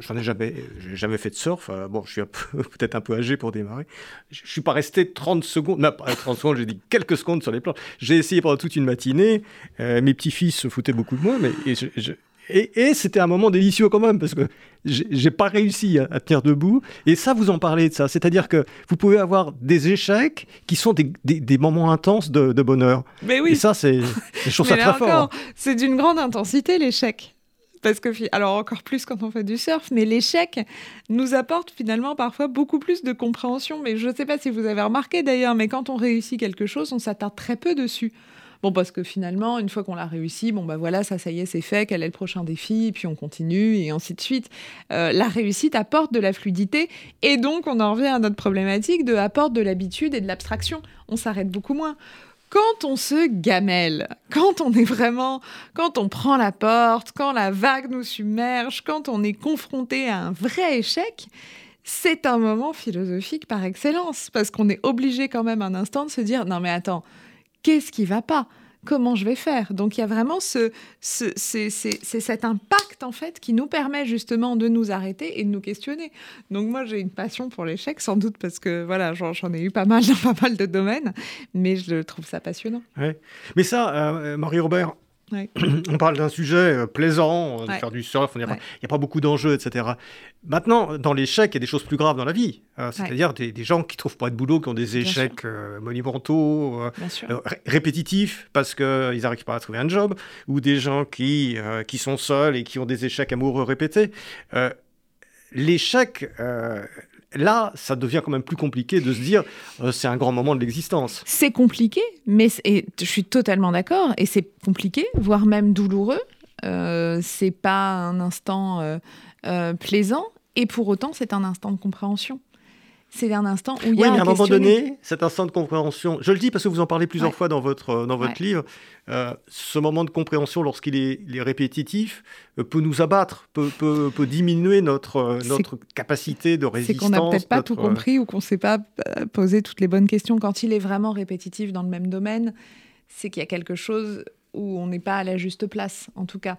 A: j'en ai jamais, jamais fait de surf. Euh, bon, je suis peut-être un peu âgé pour démarrer. Je, ne suis pas resté 30 secondes, non pas 30 secondes, j'ai dit quelques secondes sur les plans. J'ai essayé pendant toute une matinée. Euh, mes petits-fils se foutaient beaucoup de moi, mais je, et, c'était un moment délicieux quand même, parce que j'ai pas réussi à, tenir debout. Et ça, vous en parlez de ça. C'est-à-dire que vous pouvez avoir des échecs qui sont des, des, moments intenses de, bonheur.
B: Mais oui.
A: Et ça, c'est, je trouve ça très fort.
B: C'est d'une grande intensité, l'échec. Parce que, alors encore plus quand on fait du surf, mais l'échec nous apporte finalement parfois beaucoup plus de compréhension. Mais je ne sais pas si vous avez remarqué d'ailleurs, mais quand on réussit quelque chose, on s'attarde très peu dessus. Bon, parce que finalement, une fois qu'on l'a réussi, bon, bah voilà, ça, ça y est, c'est fait, quel est le prochain défi, puis on continue, et ainsi de suite. Euh, la réussite apporte de la fluidité, et donc on en revient à notre problématique de apporte de l'habitude et de l'abstraction. On s'arrête beaucoup moins quand on se gamelle, quand on est vraiment, quand on prend la porte, quand la vague nous submerge, quand on est confronté à un vrai échec, c'est un moment philosophique par excellence, parce qu'on est obligé quand même un instant de se dire, non mais attends, qu'est-ce qui va pas? Comment je vais faire? Donc il y a vraiment ce, c'est cet impact en fait qui nous permet justement de nous arrêter et de nous questionner. Donc moi j'ai une passion pour l'échec sans doute parce que voilà j'en ai eu pas mal dans pas mal de domaines, mais je trouve ça passionnant.
A: Mais ça, euh, On parle d'un sujet euh, plaisant, euh, de faire du surf, il n'y a, pas beaucoup d'enjeux, etc. Maintenant, dans l'échec, il y a des choses plus graves dans la vie. Euh, c'est-à-dire des, gens qui ne trouvent pas de boulot, qui ont des échecs monumentaux, répétitifs, parce qu'ils n'arrivent pas à trouver un job, ou des gens qui, qui sont seuls et qui ont des échecs amoureux répétés. L'échec, là, ça devient quand même plus compliqué de se dire euh, c'est un grand moment de l'existence.
B: C'est compliqué, mais je suis totalement d'accord, et c'est compliqué, voire même douloureux. Euh, c'est pas un instant euh, euh, plaisant, et pour autant, c'est un instant de compréhension c'est un instant où il y a.
A: Oui, mais à un moment donné, cet instant de compréhension, je le dis parce que vous en parlez plusieurs fois dans votre, euh, dans votre livre, euh, ce moment de compréhension, lorsqu'il est, répétitif, euh, peut nous abattre, peut, peut, peut diminuer notre, notre capacité de résistance.
B: C'est qu'on n'a peut-être pas tout compris ou qu'on ne sait pas poser toutes les bonnes questions. Quand il est vraiment répétitif dans le même domaine, c'est qu'il y a quelque chose où on n'est pas à la juste place, en tout cas.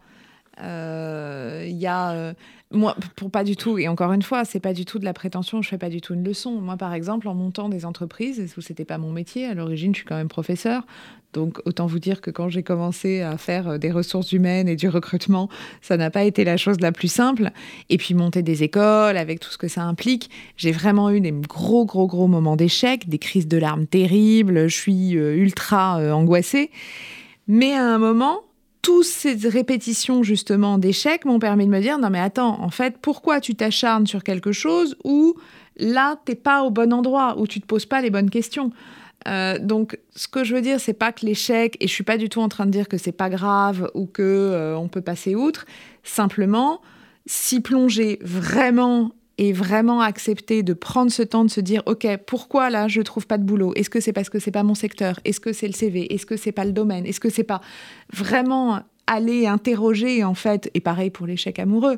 B: Il y a moi, pour pas du tout, et encore une fois, c'est pas du tout de la prétention, je fais pas du tout une leçon. Moi, par exemple, en montant des entreprises, où c'était pas mon métier, à l'origine, je suis quand même professeur. Donc, autant vous dire que quand j'ai commencé à faire euh, des ressources humaines et du recrutement, ça n'a pas été la chose la plus simple. Et puis, monter des écoles avec tout ce que ça implique, j'ai vraiment eu des gros, gros, gros moments d'échec, des crises de larmes terribles. Je suis euh, ultra euh, angoissée. Mais à un moment, toutes ces répétitions justement d'échecs m'ont permis de me dire non mais attends, en fait, pourquoi tu t'acharnes sur quelque chose où là t'es pas au bon endroit, où tu te poses pas les bonnes questions? Euh, donc, ce que je veux dire, c'est pas que l'échec, et je suis pas du tout en train de dire que c'est pas grave ou que euh, on peut passer outre. Simplement, s'y plonger vraiment et vraiment accepter de prendre ce temps de se dire ok pourquoi là je trouve pas de boulot? Est-ce que c'est parce que c'est pas mon secteur? Est-ce que c'est le CV est-ce que c'est pas le domaine? Est-ce que c'est pas vraiment aller interroger en fait et pareil pour l'échec amoureux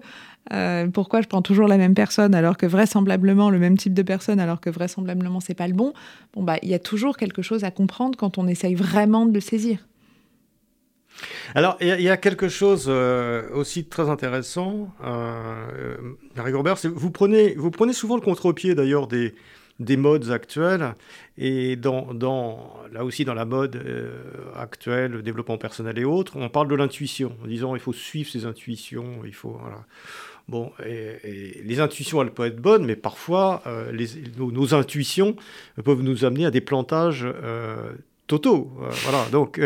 B: euh, pourquoi je prends toujours la même personne alors que vraisemblablement le même type de personne alors que vraisemblablement c'est pas le bon? Bon bah il y a toujours quelque chose à comprendre quand on essaye vraiment de le saisir
A: alors, il y, a quelque chose euh, aussi très intéressant, euh, Marie Gorbert, vous prenez, vous prenez souvent le contre-pied d'ailleurs des, des modes actuels, et là aussi dans la mode euh, actuelle, le développement personnel et autres, on parle de l'intuition, en disant il faut suivre ses intuitions, il faut... Bon, les intuitions, elles peuvent être bonnes, mais parfois, euh, nos, intuitions peuvent nous amener à des plantages totaux. voilà, donc,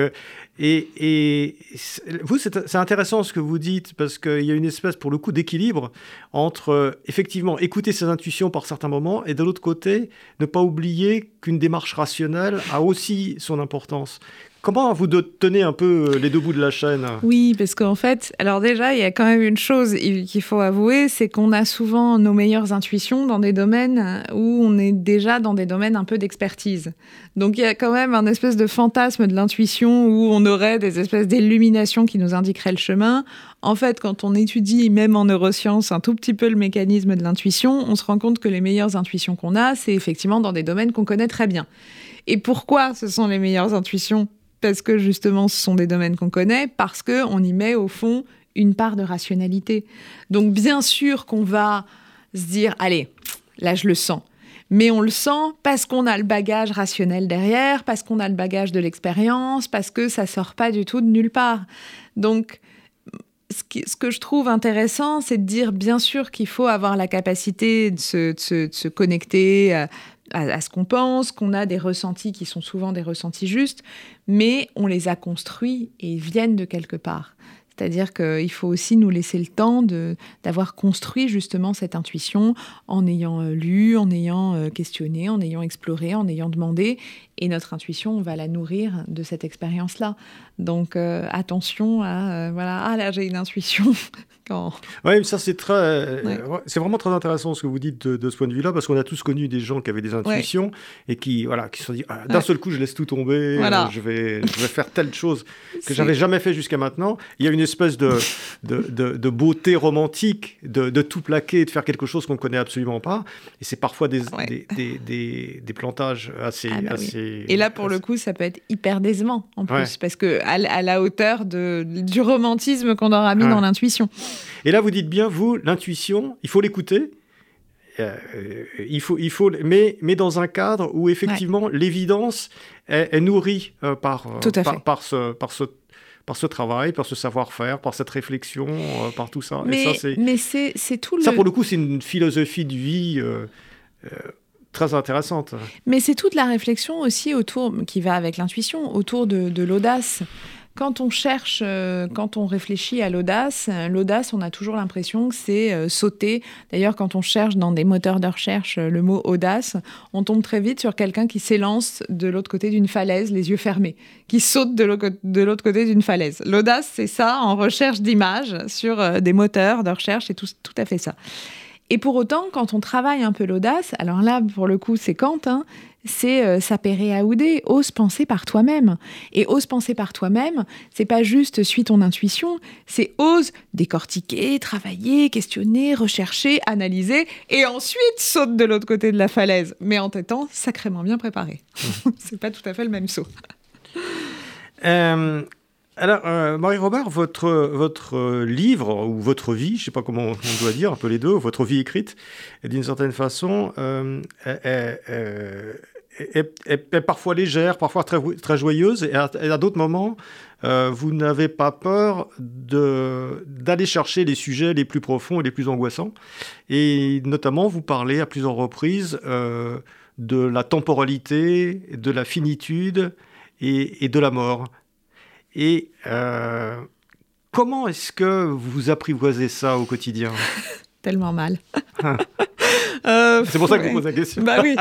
A: et, vous, c'est intéressant ce que vous dites, parce qu'il y a une espèce, pour le coup, d'équilibre entre, effectivement, écouter ses intuitions par certains moments, et de l'autre côté, ne pas oublier qu'une démarche rationnelle a aussi son importance. Comment vous tenez un peu euh, les deux bouts de la chaîne
B: Oui, parce qu'en fait, alors déjà, il y a quand même une chose qu'il faut avouer, c'est qu'on a souvent nos meilleures intuitions dans des domaines où on est déjà dans des domaines un peu d'expertise. Donc il y a quand même un espèce de fantasme de l'intuition où on aurait des espèces d'illuminations qui nous indiqueraient le chemin. En fait, quand on étudie, même en neurosciences, un tout petit peu le mécanisme de l'intuition, on se rend compte que les meilleures intuitions qu'on a, c'est effectivement dans des domaines qu'on connaît très bien. Et pourquoi ce sont les meilleures intuitions? Parce que justement ce sont des domaines qu'on connaît, parce qu'on y met au fond une part de rationalité. Donc bien sûr qu'on va se dire, allez, là je le sens. Mais on le sent parce qu'on a le bagage rationnel derrière, parce qu'on a le bagage de l'expérience, parce que ça sort pas du tout de nulle part. Donc, ce, que je trouve intéressant, c'est de dire bien sûr qu'il faut avoir la capacité de se, connecter à, ce qu'on pense, qu'on a des ressentis qui sont souvent des ressentis justes, mais on les a construits et ils viennent de quelque part. C'est-à-dire qu'il faut aussi nous laisser le temps d'avoir construit justement cette intuition en ayant euh, lu, en ayant euh, questionné, en ayant exploré, en ayant demandé. Et notre intuition, on va la nourrir de cette expérience-là. Donc euh, attention à, voilà, ah là j'ai une intuition.
A: Oui, ça c'est très, c'est vraiment très intéressant ce que vous dites de, ce point de vue-là, parce qu'on a tous connu des gens qui avaient des intuitions et qui, voilà, qui se sont dit, ah, d'un seul coup, je laisse tout tomber, je, vais, je vais faire telle chose que j'avais jamais fait jusqu'à maintenant. Il y a une espèce de, de, de, beauté romantique de, tout plaquer et de faire quelque chose qu'on ne connaît absolument pas. Et c'est parfois des, des, des, des, plantages assez, ah bah assez,
B: Et là, pour le coup, ça peut être hyper décevant en plus, parce que à, la hauteur de, du romantisme qu'on aura mis dans l'intuition.
A: Et là, vous dites bien, vous, l'intuition, il faut l'écouter. Euh, il faut, il faut, mais, mais dans un cadre où effectivement l'évidence est, nourrie euh, par, par, par, ce, par ce par ce travail, par ce savoir-faire, par cette réflexion, euh, par tout ça.
B: Mais, c'est tout le...
A: Ça, pour le coup, c'est une philosophie de vie très intéressante.
B: Mais c'est toute la réflexion aussi autour, qui va avec l'intuition, autour de, l'audace. Quand on cherche, euh, quand on réfléchit à l'audace, l'audace, on a toujours l'impression que c'est euh, sauter. D'ailleurs, quand on cherche dans des moteurs de recherche euh, le mot audace, on tombe très vite sur quelqu'un qui s'élance de l'autre côté d'une falaise, les yeux fermés, qui saute de l'autre côté d'une falaise. L'audace, c'est ça en recherche d'images sur des moteurs de recherche, c'est tout à fait ça. Et pour autant, quand on travaille un peu l'audace, alors là, pour le coup, c'est Kant, hein, c'est euh, sapere aude, ose penser par toi-même. Et ose penser par toi-même, c'est pas juste suis ton intuition, c'est ose décortiquer, travailler, questionner, rechercher, analyser, et ensuite saute de l'autre côté de la falaise, mais en t'étant sacrément bien préparé. c'est pas tout à fait le même saut.
A: Euh, Alors, euh, Marie-Robert, votre, votre livre, ou votre vie, je ne sais pas comment on doit dire, un peu les deux, votre vie écrite, d'une certaine façon, est, est, parfois légère, parfois très joyeuse, et à, d'autres moments, vous n'avez pas peur d'aller chercher les sujets les plus profonds et les plus angoissants. Et notamment, vous parlez à plusieurs reprises de la temporalité, de la finitude et, de la mort. Et euh, comment est-ce que vous apprivoisez ça au quotidien
B: Tellement mal.
A: Euh, c'est pour ça que vous posez la question.
B: Bah oui,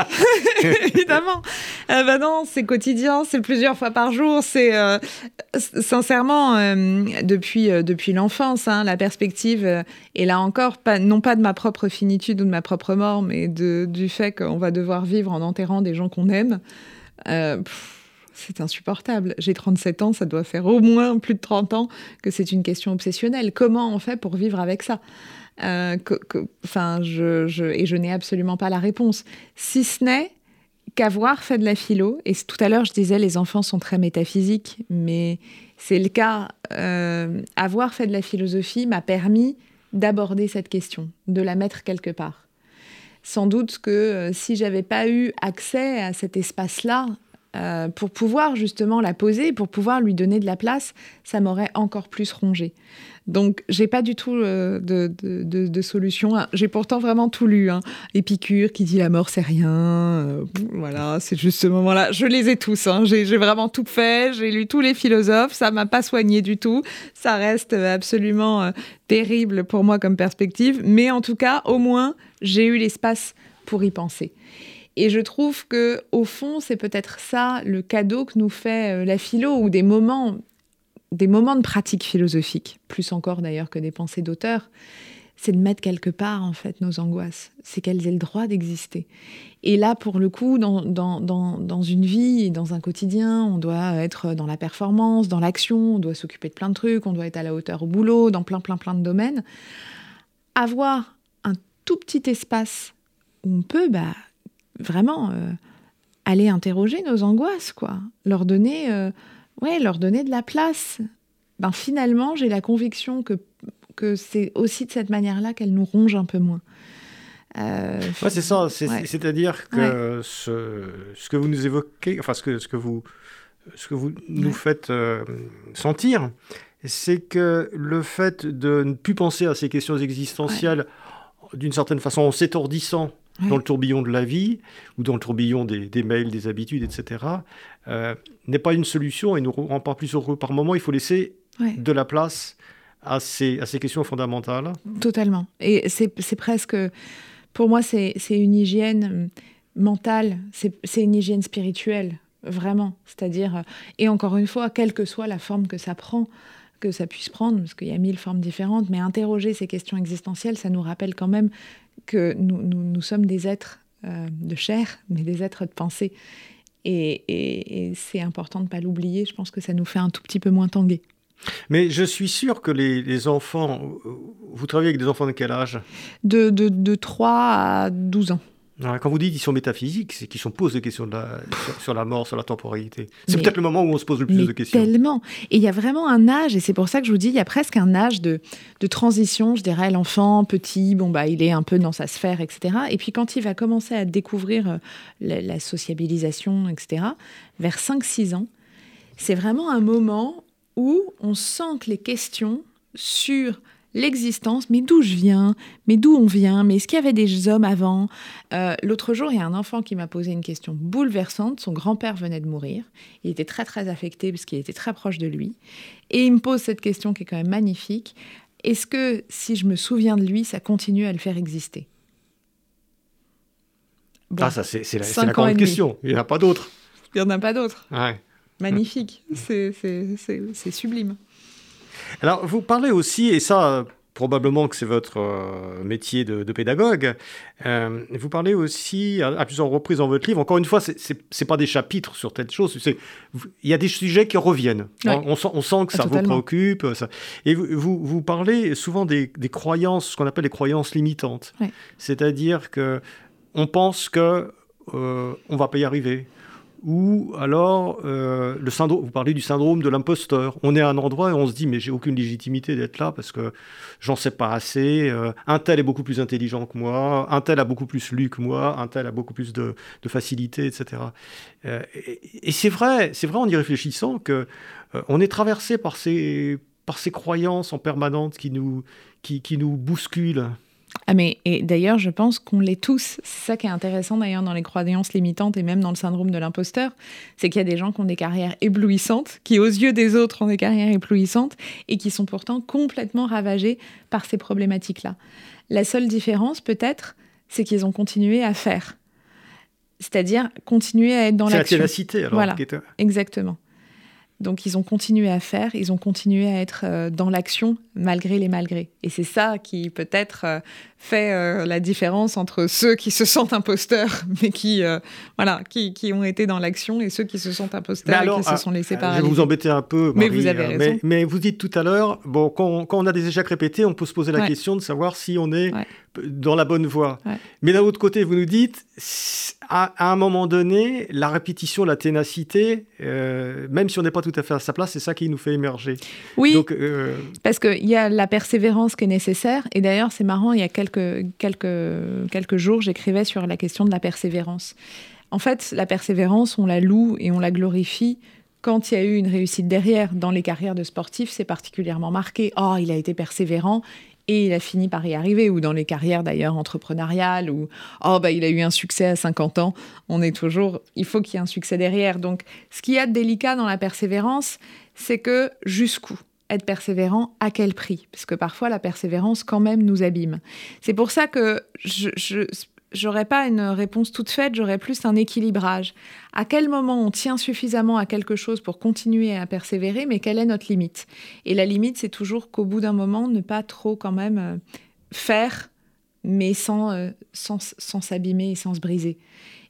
B: évidemment. Euh, bah non, c'est quotidien, c'est plusieurs fois par jour. C'est euh, sincèrement depuis depuis l'enfance, hein, la perspective. et là encore, pas, non pas de ma propre finitude ou de ma propre mort, mais de, du fait qu'on va devoir vivre en enterrant des gens qu'on aime. C'est insupportable. J'ai 37 ans, ça doit faire au moins plus de 30 ans que c'est une question obsessionnelle. Comment on fait pour vivre avec ça? Euh, enfin, je, et je n'ai absolument pas la réponse. Si ce n'est qu'avoir fait de la philo, et tout à l'heure je disais les enfants sont très métaphysiques, mais c'est le cas, euh, avoir fait de la philosophie m'a permis d'aborder cette question, de la mettre quelque part. Sans doute que euh, si j'avais pas eu accès à cet espace-là, pour pouvoir justement la poser, pour pouvoir lui donner de la place, ça m'aurait encore plus rongé. Donc, j'ai pas du tout euh, de, solution. J'ai pourtant vraiment tout lu. Hein. Épicure qui dit la mort, c'est rien. Euh, voilà, c'est juste ce moment-là. Je les ai tous. Hein. J'ai vraiment tout fait. J'ai lu tous les philosophes. Ça m'a pas soigné du tout. Ça reste absolument euh, terrible pour moi comme perspective. Mais en tout cas, au moins, j'ai eu l'espace pour y penser. Et je trouve que, au fond, c'est peut-être ça le cadeau que nous fait la philo, ou des moments des moments de pratique philosophique, plus encore d'ailleurs que des pensées d'auteur, c'est de mettre quelque part en fait nos angoisses, c'est qu'elles aient le droit d'exister. Et là, pour le coup, dans, dans, dans, une vie, dans un quotidien, on doit être dans la performance, dans l'action, on doit s'occuper de plein de trucs, on doit être à la hauteur au boulot, dans plein, plein, plein de domaines. Avoir un tout petit espace où on peut bah, vraiment euh, aller interroger nos angoisses, quoi, leur donner... Euh, ouais, leur donner de la place. Ben, finalement, j'ai la conviction que, que c'est aussi de cette manière-là qu'elles nous rongent un peu moins.
A: Euh, ouais, c'est ça. C'est-à-dire que ce, ce, que vous nous évoquez, enfin, ce que, ce que vous, ce que vous nous faites sentir, c'est que le fait de ne plus penser à ces questions existentielles d'une certaine façon en s'étourdissant dans le tourbillon de la vie ou dans le tourbillon des, mails, des habitudes, etc., euh, n'est pas une solution et nous rend pas plus heureux par moment. Il faut laisser de la place à ces, à ces questions fondamentales.
B: Totalement. Et c'est presque, pour moi, c'est une hygiène mentale, c'est une hygiène spirituelle, vraiment. C'est-à-dire, euh, et encore une fois, quelle que soit la forme que ça prend, que ça puisse prendre, parce qu'il y a mille formes différentes, mais interroger ces questions existentielles, ça nous rappelle quand même que nous, nous, sommes des êtres euh, de chair, mais des êtres de pensée. Et, c'est important de ne pas l'oublier. Je pense que ça nous fait un tout petit peu moins tanguer.
A: Mais je suis sûr que les, les enfants, vous travaillez avec des enfants de quel âge?
B: De, de, de 3 à 12 ans.
A: Quand vous dites qu'ils sont métaphysiques, c'est qu'ils se posent des questions sur, la mort, sur la temporalité. C'est peut-être le moment où on se pose le plus de questions.
B: Tellement. Et il y a vraiment un âge, et c'est pour ça que je vous dis, il y a presque un âge de, transition, je dirais, l'enfant petit, bon, bah, il est un peu dans sa sphère, etc. Et puis quand il va commencer à découvrir euh, la, sociabilisation, etc., vers 5-6 ans, c'est vraiment un moment où on sent que les questions sur l'existence, mais d'où je viens, mais d'où on vient, mais est-ce qu'il y avait des hommes avant? Euh, L'autre jour, il y a un enfant qui m'a posé une question bouleversante. Son grand-père venait de mourir. Il était très très affecté parce qu'il était très proche de lui. Et il me pose cette question qui est quand même magnifique. Est-ce que si je me souviens de lui, ça continue à le faire exister?
A: Ah, ça c'est la, la grande question. Il n'y en a pas d'autres.
B: Il n'y en a pas d'autres. Magnifique. C'est sublime.
A: Alors, vous parlez aussi, et ça, probablement que c'est votre euh, métier de, pédagogue. Euh, vous parlez aussi à, plusieurs reprises dans votre livre. Encore une fois, ce n'est pas des chapitres sur telle chose. Il y a des sujets qui reviennent. On, sent, on, sent, que ça vous préoccupe. Et vous, vous, parlez souvent des, croyances, ce qu'on appelle les croyances limitantes. C'est-à-dire que on pense que euh, on va pas y arriver ou alors euh, vous parlez du syndrome de l'imposteur. On est à un endroit et on se dit mais j'ai aucune légitimité d'être là parce que j'en sais pas assez. Euh, un tel est beaucoup plus intelligent que moi, un tel a beaucoup plus lu que moi, un tel a beaucoup plus de, facilité, etc. Euh, et, c'est vrai, c'est vrai en y réfléchissant que on est traversé par ces par ces croyances en permanence qui nous qui, qui nous bousculent.
B: Ah mais et d'ailleurs, je pense qu'on l'est tous. C'est ça qui est intéressant d'ailleurs dans les croyances limitantes et même dans le syndrome de l'imposteur, c'est qu'il y a des gens qui ont des carrières éblouissantes, qui aux yeux des autres ont des carrières éblouissantes et qui sont pourtant complètement ravagés par ces problématiques-là. La seule différence peut-être, c'est qu'ils ont continué à faire. C'est-à-dire continuer à être dans l'action.
A: C'est la ténacité alors.
B: Voilà, exactement. Donc ils ont continué à faire, ils ont continué à être euh, dans l'action malgré les malgrés. Et c'est ça qui peut-être euh, fait euh, la différence entre ceux qui se sentent imposteurs, mais qui, voilà, qui, qui, ont été dans l'action, et ceux qui se sentent imposteurs et qui se ah, sont laissés paralyser.
A: Je vais vous embêter un peu,
B: Marie, mais vous avez raison.
A: Mais, vous dites tout à l'heure, bon, quand, quand, on a des échecs répétés, on peut se poser la question de savoir si on est dans la bonne voie. Mais d'un autre côté, vous nous dites, à, un moment donné, la répétition, la ténacité, euh, même si on n'est pas tout à fait à sa place, c'est ça qui nous fait émerger.
B: Oui, Donc, euh, parce qu'il y a la persévérance qui est nécessaire. Et d'ailleurs, c'est marrant, il y a quelques, quelques, quelques jours, j'écrivais sur la question de la persévérance. En fait, la persévérance, on la loue et on la glorifie quand il y a eu une réussite derrière. Dans les carrières de sportifs, c'est particulièrement marqué. Oh, il a été persévérant, et il a fini par y arriver, ou dans les carrières d'ailleurs entrepreneuriales, ou oh bah il a eu un succès à 50 ans, on est toujours, il faut qu'il y ait un succès derrière. Donc ce qui est délicat dans la persévérance, c'est que jusqu'où être persévérant, à quel prix? Parce que parfois la persévérance quand même nous abîme. C'est pour ça que je, j'aurais pas une réponse toute faite, j'aurais plus un équilibrage. À quel moment on tient suffisamment à quelque chose pour continuer à persévérer, mais quelle est notre limite? Et la limite, c'est toujours qu'au bout d'un moment, ne pas trop quand même euh, faire, mais euh, sans, sans s'abîmer et sans se briser.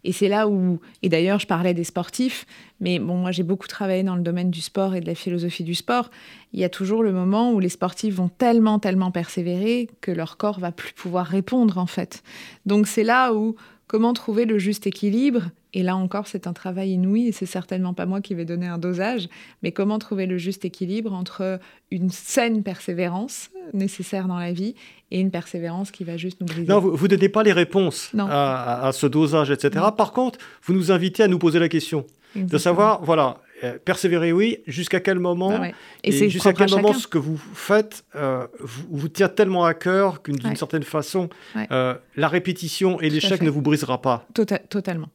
B: Et c'est là où, et d'ailleurs je parlais des sportifs, mais bon, moi j'ai beaucoup travaillé dans le domaine du sport et de la philosophie du sport. Il y a toujours le moment où les sportifs vont tellement, tellement persévérer que leur corps va plus pouvoir répondre en fait. Donc c'est là où comment trouver le juste équilibre? Et là encore, c'est un travail inouï et c'est certainement pas moi qui vais donner un dosage, mais comment trouver le juste équilibre entre une saine persévérance nécessaire dans la vie et une persévérance qui va juste nous briser.
A: Non, vous ne donnez pas les réponses à, ce dosage, etc. Par contre, vous nous invitez à nous poser la question, de savoir, voilà, euh, persévérer, oui, jusqu'à quel moment, ah et, jusqu'à quel moment ce que vous faites euh, vous, tient tellement à cœur qu'une certaine façon, euh, la répétition et l'échec ne vous brisera pas.
B: Tota-, totalement.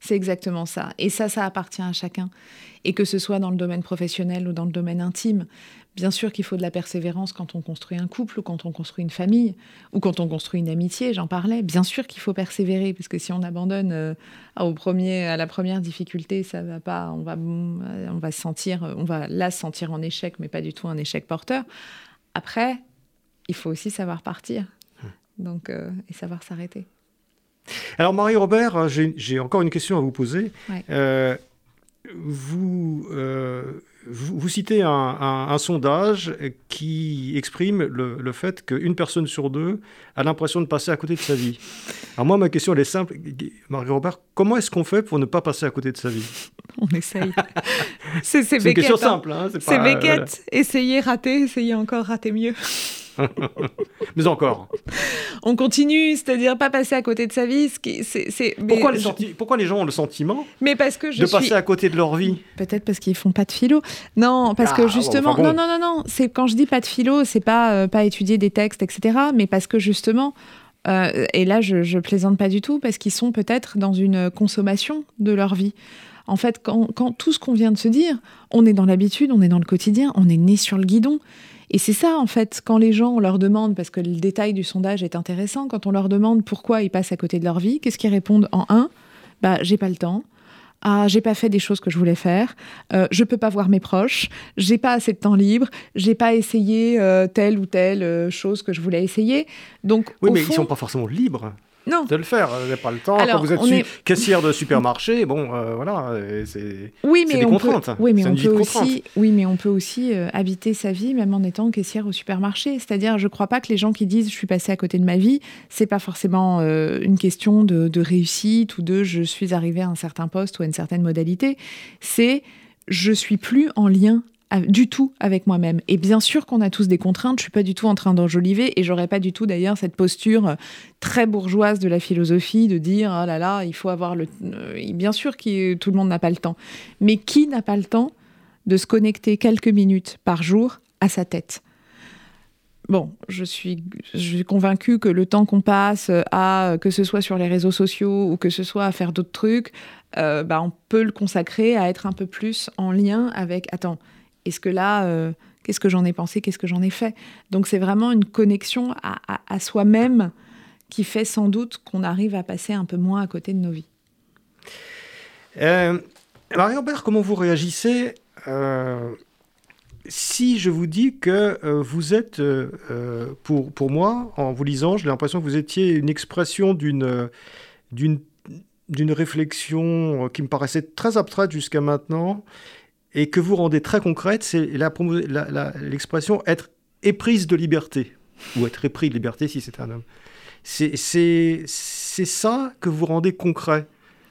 B: C'est exactement ça. Et ça, ça appartient à chacun. Et que ce soit dans le domaine professionnel ou dans le domaine intime. Bien sûr qu'il faut de la persévérance quand on construit un couple ou quand on construit une famille ou quand on construit une amitié, j'en parlais. Bien sûr qu'il faut persévérer parce que si on abandonne euh, au premier, à la première difficulté, ça va pas, on va, on va sentir, on va là se sentir en échec, mais pas du tout un échec porteur. Après, il faut aussi savoir partir. Hum. Donc, euh, et savoir s'arrêter.
A: Alors Marie-Robert, euh, j'ai encore une question à vous poser. Euh, vous, euh, vous, citez un, sondage qui exprime le, fait qu'une personne sur deux a l'impression de passer à côté de sa vie. Alors moi, ma question, elle est simple. Marie-Robert, comment est-ce qu'on fait pour ne pas passer à côté de sa vie?
B: On essaye. c'est
A: une question hein. simple. Hein,
B: c'est Beckett. Essayer, rater, essayer encore, rater mieux.
A: Mais encore.
B: On continue, c'est-à-dire pas passer à côté de sa vie.
A: c'est, pourquoi, les pourquoi, les gens ont le sentiment
B: mais parce que je
A: de passer à côté de leur vie
B: Peut-être parce qu'ils font pas de philo. Non, parce que ah, justement, non, non, non, non. C'est quand je dis pas de philo, c'est pas euh, pas étudier des textes, etc. Mais parce que justement. Euh, et là, je, je plaisante pas du tout parce qu'ils sont peut-être dans une consommation de leur vie. En fait, quand, quand tout ce qu'on vient de se dire, on est dans l'habitude, on est dans le quotidien, on est né sur le guidon. Et c'est ça, en fait, quand les gens, on leur demande, parce que le détail du sondage est intéressant, quand on leur demande pourquoi ils passent à côté de leur vie, qu'est-ce qu'ils répondent en un? Bah, j'ai pas le temps. Ah, j'ai pas fait des choses que je voulais faire. Euh, je peux pas voir mes proches. J'ai pas assez de temps libre. J'ai pas essayé euh, telle ou telle euh, chose que je voulais essayer. Donc,
A: oui, mais ils sont pas forcément libres. Non. de le faire. Vous n'avez pas le temps. Quand vous êtes caissière de supermarché, bon, euh, voilà, c'est
B: oui, mais des contraintes. oui, mais on peut aussi, oui, mais on peut aussi euh, habiter sa vie même en étant caissière au supermarché. C'est-à-dire, je ne crois pas que les gens qui disent je suis passé à côté de ma vie, c'est pas forcément euh, une question de, de réussite ou de je suis arrivé à un certain poste ou à une certaine modalité. C'est je suis plus en lien du tout avec moi-même. Et bien sûr qu'on a tous des contraintes, je suis pas du tout en train d'enjoliver et j'aurais pas du tout d'ailleurs cette posture euh, très bourgeoise de la philosophie de dire ah là là, il faut avoir le euh, bien sûr que tout le monde n'a pas le temps. Mais qui n'a pas le temps de se connecter quelques minutes par jour à sa tête? Bon, je suis, je suis convaincue que le temps qu'on passe à, que ce soit sur les réseaux sociaux ou que ce soit à faire d'autres trucs, euh, bah, on peut le consacrer à être un peu plus en lien avec, attends, est-ce que là, euh, qu'est-ce que j'en ai pensé, qu'est-ce que j'en ai fait? Donc c'est vraiment une connexion à, soi-même qui fait sans doute qu'on arrive à passer un peu moins à côté de nos vies.
A: Euh, Marie-Aubert, comment vous réagissez euh, si je vous dis que euh, vous êtes, pour, pour moi, en vous lisant, j'ai l'impression que vous étiez une expression d'une, d'une, d'une réflexion qui me paraissait très abstraite jusqu'à maintenant et que vous rendez très concrète, c'est l'expression être éprise de liberté, ou être épris de liberté si c'est un homme. C'est ça que vous rendez concret.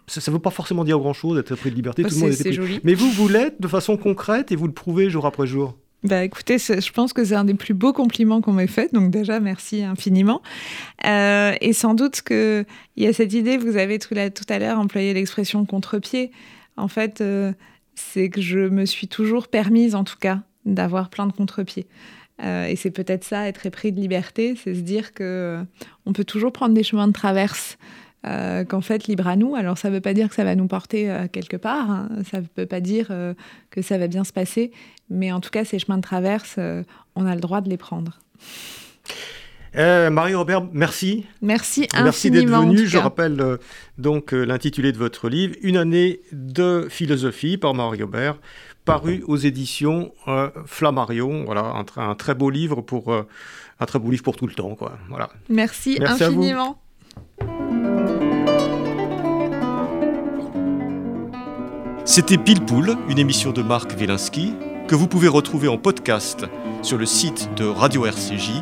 A: Ça ne veut pas forcément dire grand-chose, être épris de liberté,
B: tout le monde est.
A: Mais vous, vous l'êtes de façon concrète et vous le prouvez jour après jour.
B: Bah écoutez, je pense que c'est un des plus beaux compliments qu'on m'ait fait, donc déjà merci infiniment. Euh, et sans doute qu'il y a cette idée, vous avez tout, à l'heure employé l'expression contre-pied. En fait, euh, c'est que je me suis toujours permise, en tout cas, d'avoir plein de contre-pieds. Euh, et c'est peut-être ça, être épris de liberté, c'est se dire que euh, on peut toujours prendre des chemins de traverse. Euh, qu'en fait, libre à nous. Alors, ça ne veut pas dire que ça va nous porter quelque part, hein. ça ne veut pas dire que ça va bien se passer, mais en tout cas, ces chemins de traverse, on a le droit de les prendre.
A: Euh, Marie-Robert, merci.
B: Merci
A: Merci d'être venu. Je rappelle euh, donc euh, l'intitulé de votre livre, Une année de philosophie par Marie-Robert, paru aux éditions Flammarion. Voilà, un, très beau livre pour un très beau livre pour tout le temps, quoi. Voilà.
B: Merci, infiniment.
A: C'était Pile Poule, une émission de Marc Wielinski que vous pouvez retrouver en podcast sur le site de Radio RCJ